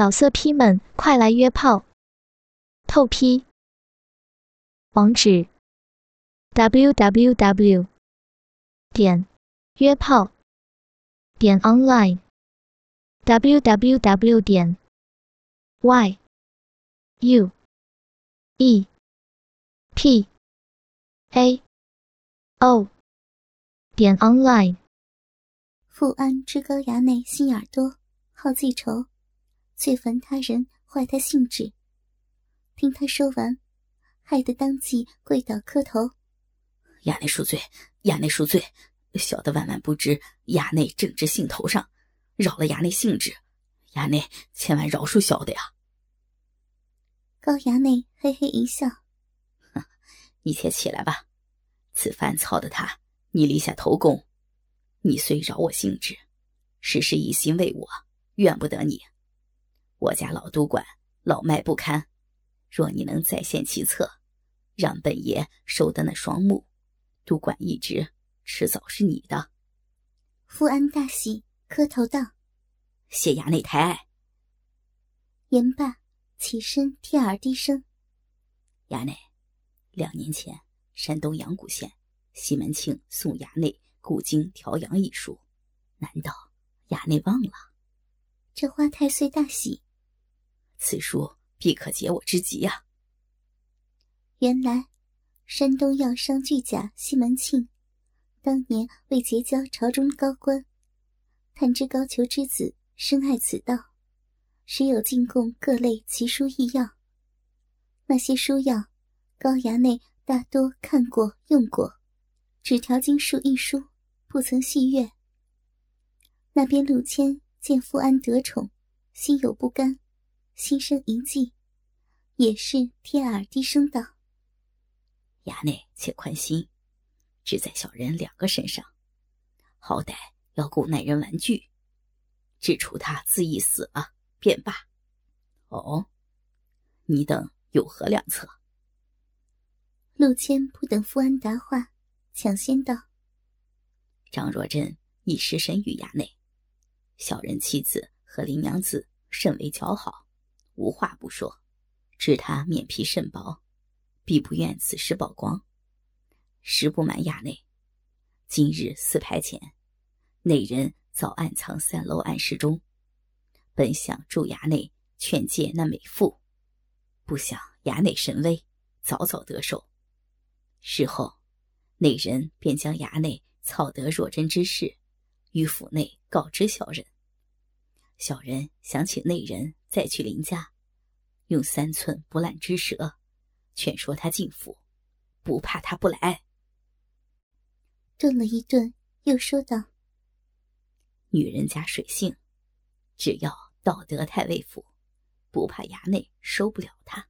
老色批们，快来约炮！透批。网址：w w w 点约炮点 online w w w 点 y u e p a o 点 online。富安之高衙内心眼多，好记仇。最烦他人坏他兴致，听他说完，害得当即跪倒磕头。衙内恕罪，衙内恕罪，小的万万不知衙内正直兴头上，扰了衙内兴致，衙内千万饶恕小的呀。高衙内嘿嘿一笑，哼，你且起来吧。此番操的他，你立下头功，你虽扰我兴致，实是一心为我，怨不得你。我家老督管老迈不堪，若你能再现其策，让本爷收得那双目，督管一职迟早是你的。富安大喜，磕头道：“谢衙内抬爱。”言罢，起身贴耳低声：“衙内，两年前山东阳谷县西门庆送衙内古今调养一书，难道衙内忘了？”这花太岁大喜。此书必可解我之急呀！原来，山东药商巨贾西门庆，当年为结交朝中高官，探知高俅之子深爱此道，时有进贡各类奇书异药。那些书药，高衙内大多看过用过，只调经术一书，不曾细阅。那边陆谦见富安得宠，心有不甘。心生一计，也是贴耳低声道：“衙内且宽心，只在小人两个身上，好歹要顾耐人玩具，只除他自缢死了便罢。”哦，你等有何良策？陆谦不等富安答话，抢先道：“张若珍已失身于衙内，小人妻子和林娘子甚为交好。”无话不说，知他面皮甚薄，必不愿此事曝光。实不瞒衙内，今日四牌前，那人早暗藏三楼暗室中，本想助衙内劝诫那美妇，不想衙内神威，早早得手。事后，那人便将衙内操得若真之事，于府内告知小人。小人想请内人再去林家，用三寸不烂之舌，劝说他进府，不怕他不来。顿了一顿，又说道：“女人家水性，只要道德太尉府，不怕衙内收不了他。”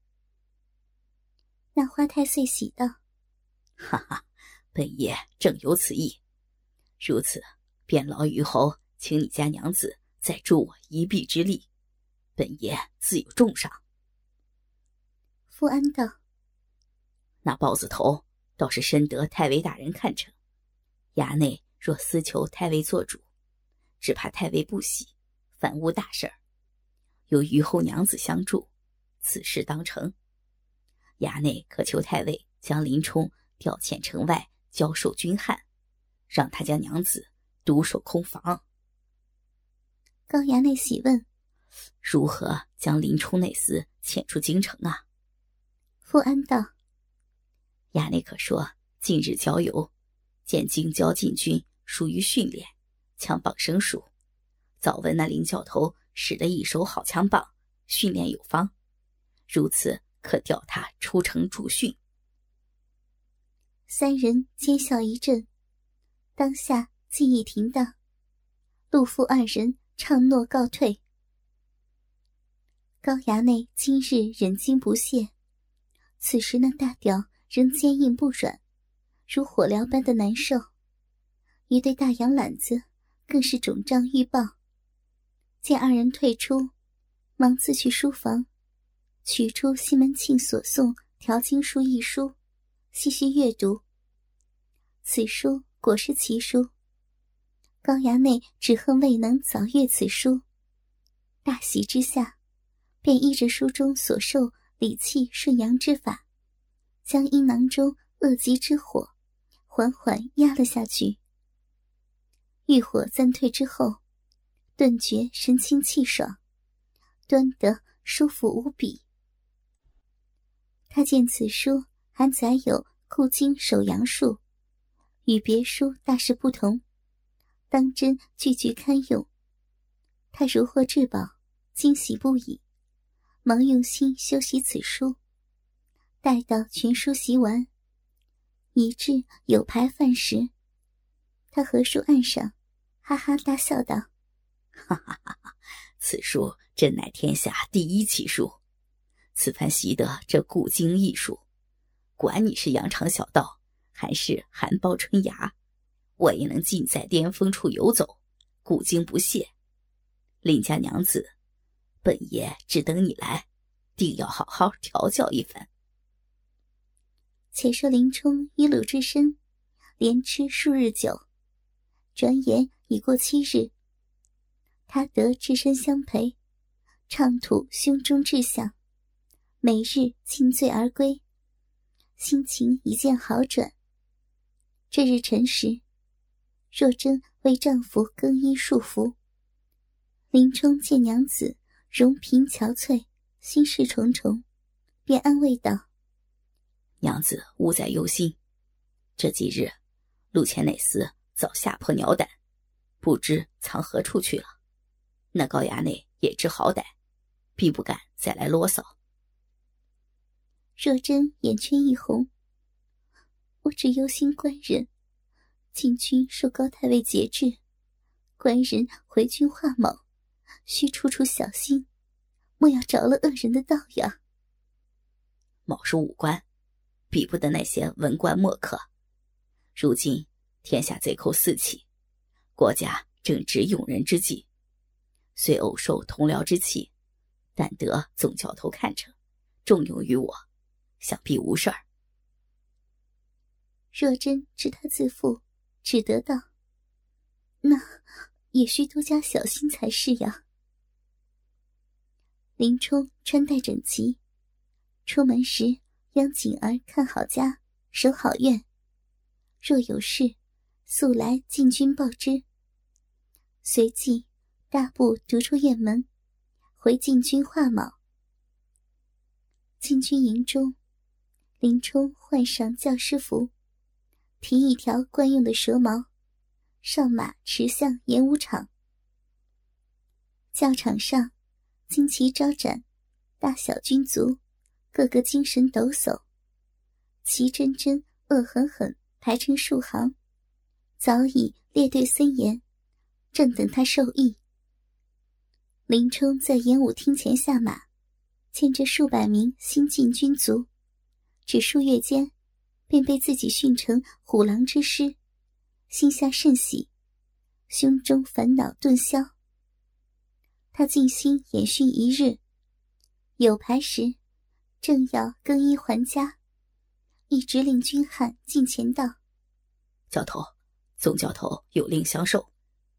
那花太岁喜道：“哈哈，本爷正有此意。如此，便劳于侯，请你家娘子。”再助我一臂之力，本爷自有重赏。富安道：“那豹子头倒是深得太尉大人看成。衙内若私求太尉做主，只怕太尉不喜，反误大事儿。有虞后娘子相助，此事当成。衙内可求太尉将林冲调遣城外交授军汉，让他将娘子独守空房。”高衙内喜问：“如何将林冲那厮遣出京城啊？”富安道：“衙内可说，近日郊游，见京郊禁军疏于训练，枪棒生疏。早闻那林教头使得一手好枪棒，训练有方，如此可调他出城助训。”三人皆笑一阵，当下记忆停当，陆父二人。唱诺告退。高衙内今日忍惊不懈，此时那大屌仍坚硬不软，如火燎般的难受，一对大羊懒子更是肿胀欲爆。见二人退出，忙自去书房，取出西门庆所送调经书一书，细细阅读。此书果是奇书。高衙内只恨未能早阅此书，大喜之下，便依着书中所授理气顺阳之法，将阴囊中恶疾之火缓缓压了下去。欲火暂退之后，顿觉神清气爽，端得舒服无比。他见此书还载有固经守阳术，与别书大是不同，当真句句堪用。他如获至宝，惊喜不已，忙用心修习此书。待到全书习完，以至有牌饭时，他合书案上。哈哈大笑道：“哈哈哈哈！此书真乃天下第一奇书。此番习得这古经艺术，管你是羊肠小道，还是含苞春芽，我也能尽在巅峰处游走，古今不懈。林家娘子，本爷只等你来，定要好好调教一番。”且说林冲与鲁智深连吃数日酒，转眼。已过七日，他得智深相陪，畅吐胸中志向，每日尽醉而归，心情一见好转。这日辰时，若真为丈夫更衣束缚，林冲见娘子容颦憔悴，心事重重，便安慰道：“娘子勿再忧心，这几日陆前那厮早吓破鸟胆。”不知藏何处去了，那高衙内也知好歹，必不敢再来啰嗦。若真眼圈一红，我只忧心官人，禁军受高太尉节制，官人回军化卯，需处处小心，莫要着了恶人的道呀。某是武官，比不得那些文官墨客。如今天下贼寇四起。国家正值用人之际，虽偶受同僚之气，但得总教头看着，重用于我，想必无事儿。若真知他自负，只得道：“那也需多加小心才是呀。”林冲穿戴整齐，出门时央锦儿看好家，守好院，若有事，速来进军报知。随即，大步逐出院门，回禁军画卯。禁军营中，林冲换上教师服，提一条惯用的蛇矛，上马驰向演武场。教场上，旌旗招展，大小军卒个个精神抖擞，齐真真、恶狠狠排成数行，早已列队森严。正等他授意，林冲在演武厅前下马，见着数百名新进军卒，只数月间，便被自己训成虎狼之师，心下甚喜，胸中烦恼顿消。他静心演训一日，有牌时，正要更衣还家，一直令军汉进前道：“教头，总教头有令相授。”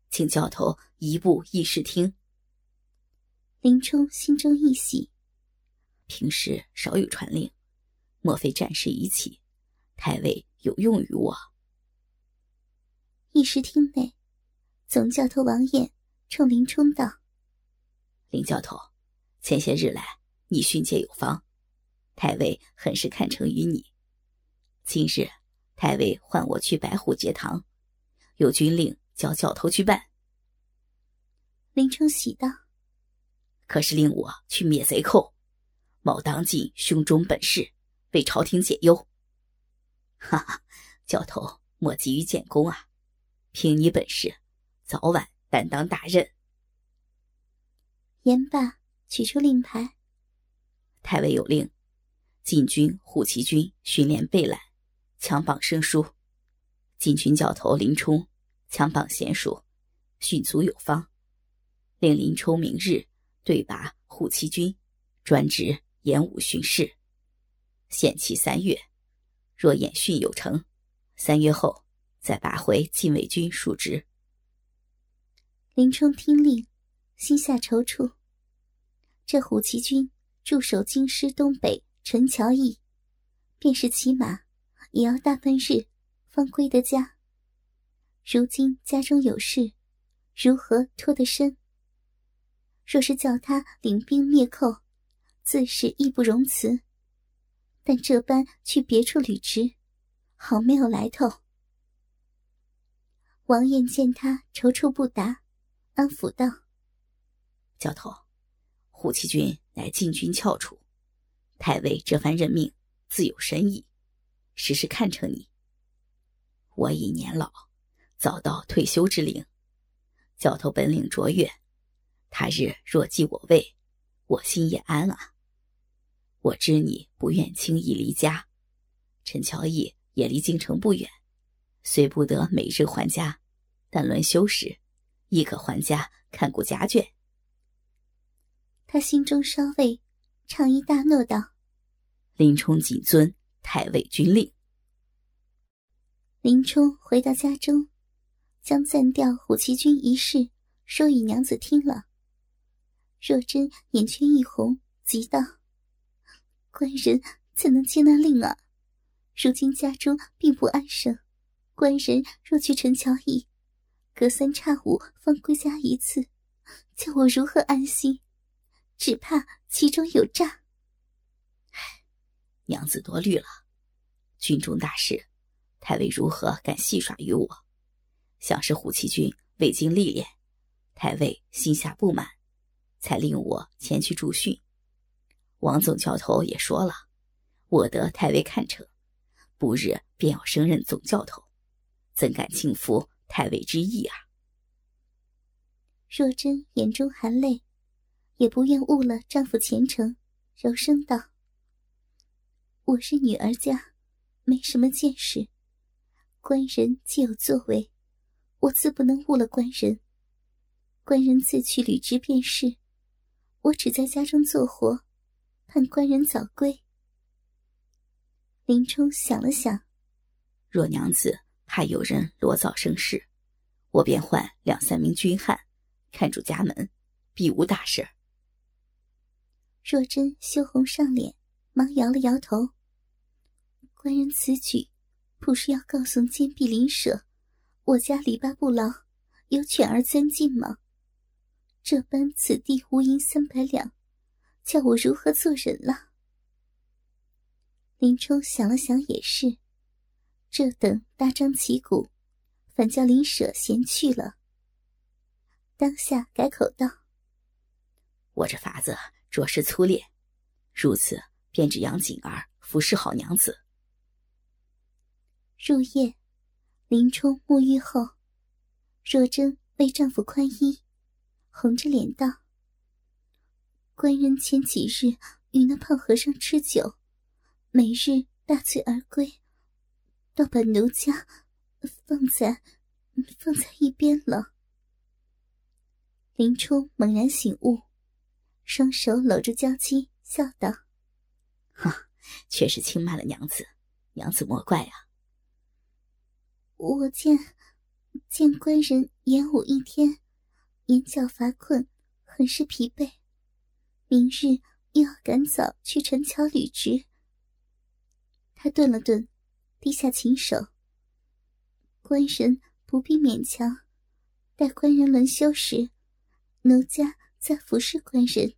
请教头移步议事厅。林冲心中一喜，平时少有传令，莫非战事已起，太尉有用于我？议事厅内，总教头王彦冲林冲道：“林教头，前些日来你训诫有方，太尉很是看成于你。今日太尉唤我去白虎节堂，有军令。”叫教头去办。林冲喜道：“可是令我去灭贼寇，某当尽胸中本事，为朝廷解忧。”哈哈，教头莫急于建功啊！凭你本事，早晚担当大任。言罢，取出令牌。太尉有令：禁军护旗军训练备览，强榜生疏。禁军教头林冲。强榜娴熟，训卒有方，令林冲明日对拔护旗军，专职演武巡视。限期三月，若演训有成，三月后再拔回禁卫军述职。林冲听令，心下踌躇，这虎旗军驻守京师东北陈桥驿，便是骑马也要大半日方归得家。如今家中有事，如何脱得身？若是叫他领兵灭寇，自是义不容辞。但这般去别处履职，好没有来头。王爷见他踌躇不答，安抚道：“教头，虎骑军乃禁军翘楚，太尉这番任命自有深意，时时看成你。我已年老，早到退休之龄，教头本领卓越，他日若继我位，我心也安啊。”我知你不愿轻易离家，陈乔义也离京城不远，虽不得每日还家，但轮休时，亦可还家看顾家眷。他心中稍慰，长意大诺道：“林冲谨遵太尉军令。”林冲回到家中，将暂调虎骑军一事说与娘子听了。若真眼圈一红，急道。官人怎能接那令啊？如今家中并不安生，官人若去陈桥驿，隔三差五方归家一次，叫我如何安心？只怕其中有诈。娘子多虑了。军中大事，太尉如何敢戏耍于我？想是虎骑军未经历练，太尉心下不满，才令我前去助训。王总教头也说了，我得太尉看成，不日便要升任总教头，怎敢轻负太尉之意啊？若真眼中含泪，也不愿误了丈夫前程，柔声道：“我是女儿家，没什么见识，官人既有作为，我自不能误了官人。官人自去履职便是，我只在家中做活。”盼官人早归。林冲想了想，若娘子怕有人裸早生事，我便唤两三名军汉看住家门，必无大事。若真羞红上脸，忙摇了摇头。官人此举，不是要告诉坚壁邻舍，我家篱笆不牢，有犬儿钻进吗？这般此地无银三百两。叫我如何做人了？林冲想了想，也是，这等大张旗鼓，反叫林舍嫌去了。当下改口道：“我这法子着实粗劣，如此便只养锦儿服侍好娘子。”入夜，林冲沐浴后，若真为丈夫宽衣，红着脸道。官人前几日与那胖和尚吃酒，每日大醉而归，倒把奴家放在放在一边了。林冲猛然醒悟，双手搂住娇妻，笑道：“哈，确实轻慢了娘子，娘子莫怪啊。我见见官人演武一天，眼角乏困，很是疲惫。”明日又要赶早去陈桥履职。他顿了顿，低下琴手。官人不必勉强，待官人轮休时，奴家再服侍官人。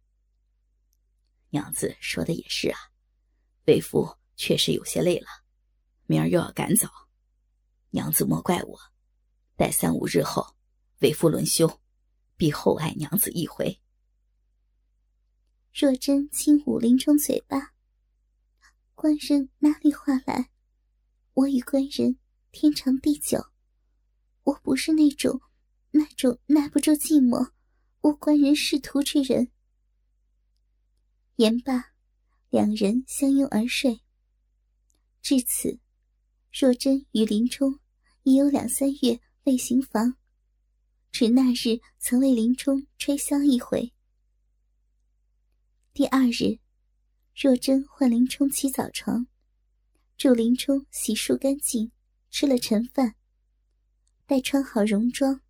娘子说的也是啊，为夫确实有些累了，明儿又要赶早，娘子莫怪我。待三五日后，为夫轮休，必厚爱娘子一回。若真轻捂林冲嘴巴，官人哪里话来？我与官人天长地久，我不是那种那种耐不住寂寞、无官人仕途之人。言罢，两人相拥而睡。至此，若真与林冲已有两三月未行房，只那日曾为林冲吹箫一回。第二日，若真唤林冲起早床，助林冲洗漱干净，吃了晨饭，待穿好戎装，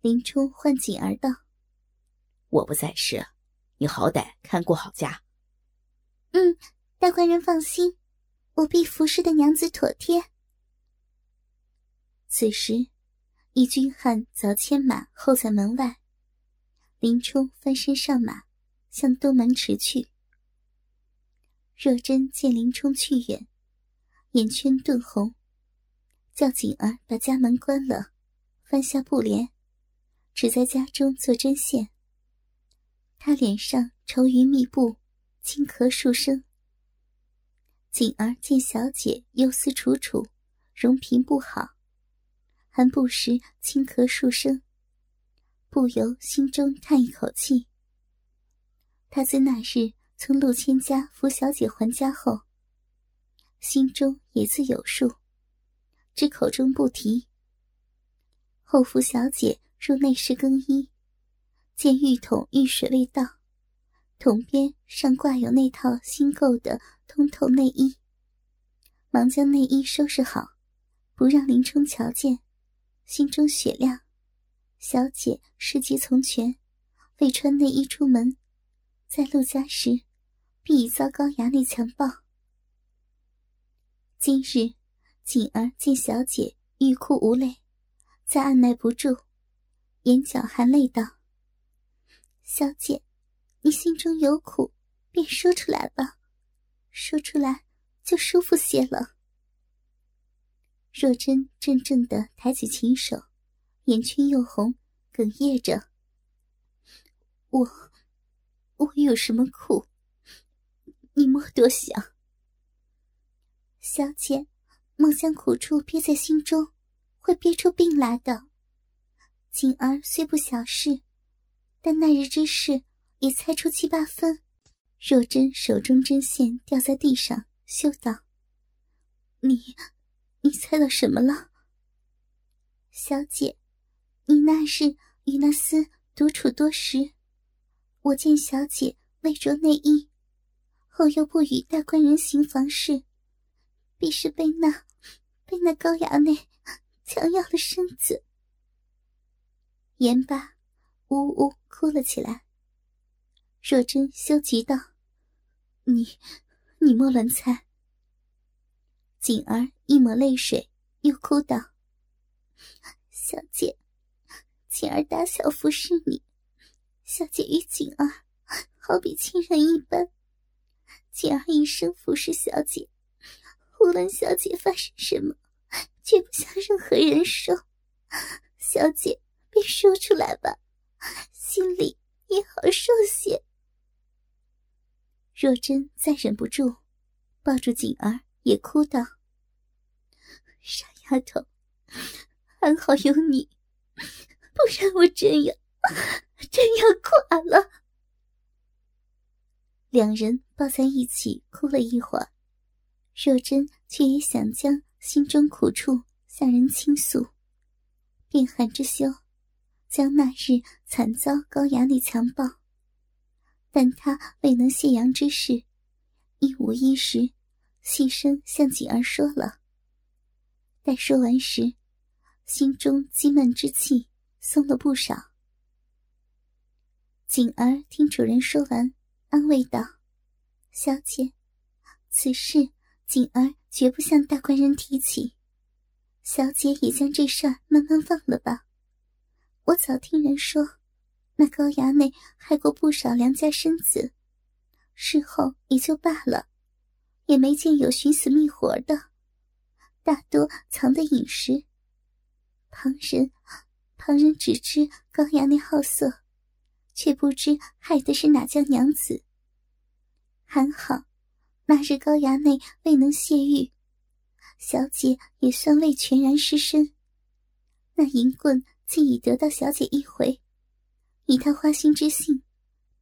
林冲唤锦儿道：“我不在时，你好歹看顾好家。嗯，大官人放心，我必服侍的娘子妥帖。此时，一军汉早牵马候在门外。林冲翻身上马，向东门驰去。若真见林冲去远，眼圈顿红，叫锦儿把家门关了，翻下布帘，只在家中做针线。他脸上愁云密布，轻咳数声。锦儿见小姐忧思楚楚，容平不好。还不时轻咳数声，不由心中叹一口气。他自那日从陆谦家扶小姐还家后，心中也自有数，只口中不提。后扶小姐入内室更衣，见浴桶浴水未到，桶边上挂有那套新购的通透内衣，忙将内衣收拾好，不让林冲瞧见。心中雪亮，小姐事急从权，未穿内衣出门，在陆家时必已遭高衙内强暴。今日锦儿见小姐欲哭无泪，再按耐不住，眼角含泪道：“小姐，你心中有苦，便说出来吧，说出来就舒服些了。”若真怔怔的抬起琴手，眼圈又红，哽咽着：“我，不会有什么苦？你莫多想。小姐，莫将苦处憋在心中，会憋出病来的。锦儿虽不小事，但那日之事也猜出七八分。”若真手中针线掉在地上，羞道：“你。”你猜到什么了，小姐？你那日与那厮独处多时，我见小姐未着内衣，后又不与大官人行房事，必是被那被那高衙内强要了身子。言罢，呜呜哭了起来。若真羞急道：“你，你莫乱猜。”锦儿一抹泪水，又哭道：“ 小姐，锦儿打小服侍你，小姐与锦儿好比亲人一般。锦儿一生服侍小姐，无论小姐发生什么，绝不向任何人说。小姐便说出来吧，心里也好受些。”若真再忍不住，抱住锦儿。也哭道：“傻丫头，还好有你，不然我真要 真要垮了。”两人抱在一起哭了一会儿，若真却也想将心中苦处向人倾诉，便含着羞，将那日惨遭高衙内强暴，但他未能泄阳之事，一五一十。细声向锦儿说了。待说完时，心中积闷之气松了不少。锦儿听主人说完，安慰道：“小姐，此事锦儿绝不向大官人提起。小姐也将这事儿慢慢忘了吧。我早听人说，那高衙内害过不少良家生子，事后也就罢了。”也没见有寻死觅活的，大多藏的隐实。旁人，旁人只知高衙内好色，却不知害的是哪家娘子。还好，那日高衙内未能泄欲，小姐也算未全然失身。那银棍既已得到小姐一回，以他花心之性，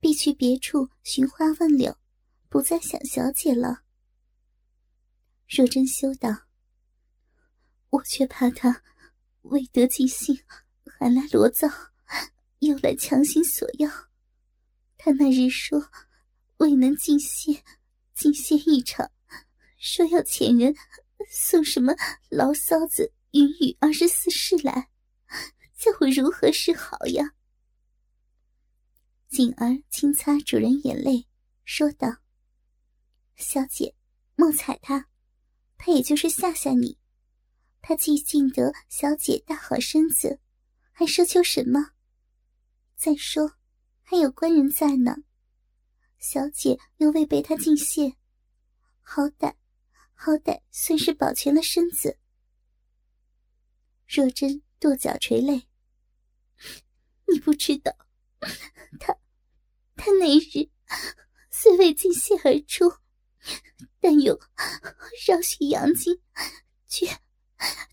必去别处寻花问柳，不再想小姐了。若真修道：“我却怕他未得尽兴，还来罗造，又来强行索要。他那日说未能尽歇，尽歇一场，说要遣人送什么牢骚子、云雨二十四式来，叫我如何是好呀？”锦儿轻擦主人眼泪，说道：“小姐，莫睬他，他也就是吓吓你。他既尽得小姐大好身子，还奢求什么？再说，还有官人在呢。小姐又未被他尽泄，好歹，好歹算是保全了身子。”若真跺脚垂泪，你不知道，他，他那日虽未尽泄而出，但有少许阳精，却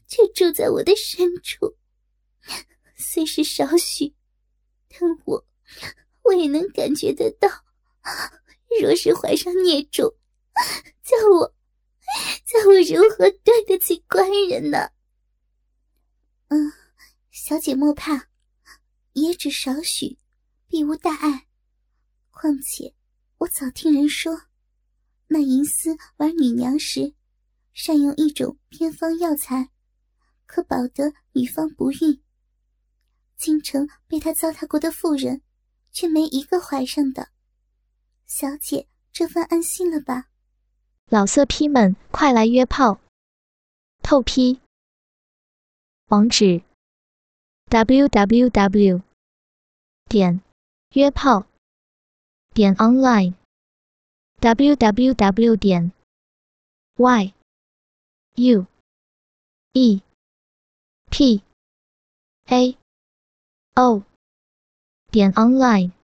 却住在我的深处。虽是少许，我我也能感觉得到。若是怀上孽种，叫我叫我如何对得起官人呢？嗯，小姐莫怕，也只少许，必无大碍。况且我早听人说，那银丝玩女娘时，善用一种偏方药材，可保得女方不孕。京城被他糟蹋过的妇人，却没一个怀上的。小姐这番安心了吧？老色批们，快来约炮！透批。网址：w w w. 点约炮点 online w w w. 点 y u e p a 哦点 online。